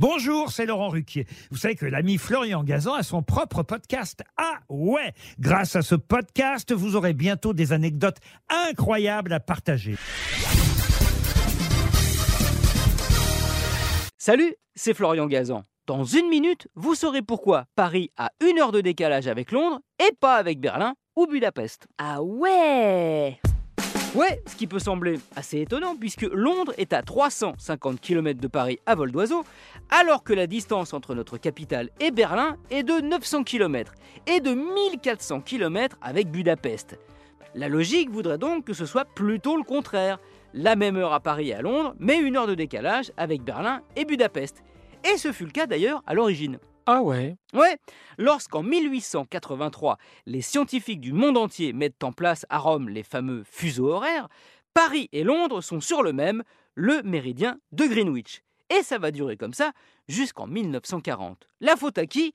Bonjour, c'est Laurent Ruquier. Vous savez que l'ami Florian Gazan a son propre podcast. Ah ouais Grâce à ce podcast, vous aurez bientôt des anecdotes incroyables à partager. Salut, c'est Florian Gazan. Dans une minute, vous saurez pourquoi Paris a une heure de décalage avec Londres et pas avec Berlin ou Budapest. Ah ouais Ouais, ce qui peut sembler assez étonnant puisque Londres est à 350 km de Paris à vol d'oiseau, alors que la distance entre notre capitale et Berlin est de 900 km et de 1400 km avec Budapest. La logique voudrait donc que ce soit plutôt le contraire. La même heure à Paris et à Londres, mais une heure de décalage avec Berlin et Budapest. Et ce fut le cas d'ailleurs à l'origine. Ah ouais Ouais, lorsqu'en 1883, les scientifiques du monde entier mettent en place à Rome les fameux fuseaux horaires, Paris et Londres sont sur le même, le méridien de Greenwich. Et ça va durer comme ça jusqu'en 1940. La faute à qui?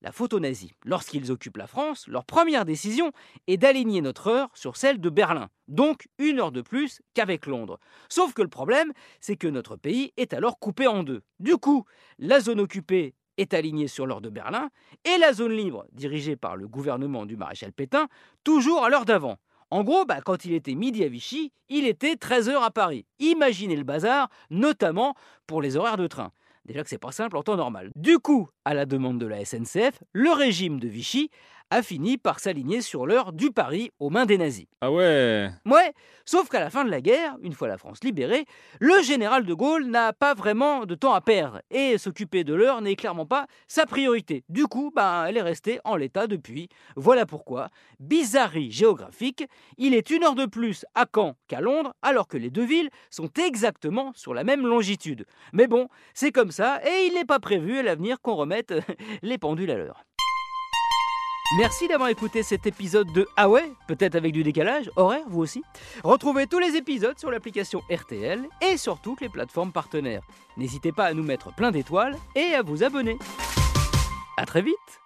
La faute aux nazis. Lorsqu'ils occupent la France, leur première décision est d'aligner notre heure sur celle de Berlin. Donc une heure de plus qu'avec Londres. Sauf que le problème, c'est que notre pays est alors coupé en deux. Du coup, la zone occupée est alignée sur l'heure de Berlin et la zone libre, dirigée par le gouvernement du maréchal Pétain, toujours à l'heure d'avant. En gros, bah, quand il était midi à Vichy, il était 13h à Paris. Imaginez le bazar, notamment pour les horaires de train. Déjà que c'est pas simple en temps normal. Du coup, à la demande de la SNCF, le régime de Vichy a fini par s'aligner sur l'heure du Paris aux mains des nazis. Ah ouais Ouais, sauf qu'à la fin de la guerre, une fois la France libérée, le général de Gaulle n'a pas vraiment de temps à perdre et s'occuper de l'heure n'est clairement pas sa priorité. Du coup, ben, elle est restée en l'état depuis. Voilà pourquoi, bizarrerie géographique, il est une heure de plus à Caen qu'à Londres, alors que les deux villes sont exactement sur la même longitude. Mais bon, c'est comme ça et il n'est pas prévu à l'avenir qu'on remette les pendules à l'heure. Merci d'avoir écouté cet épisode de Ah peut-être avec du décalage, horaire vous aussi. Retrouvez tous les épisodes sur l'application RTL et sur toutes les plateformes partenaires. N'hésitez pas à nous mettre plein d'étoiles et à vous abonner. A très vite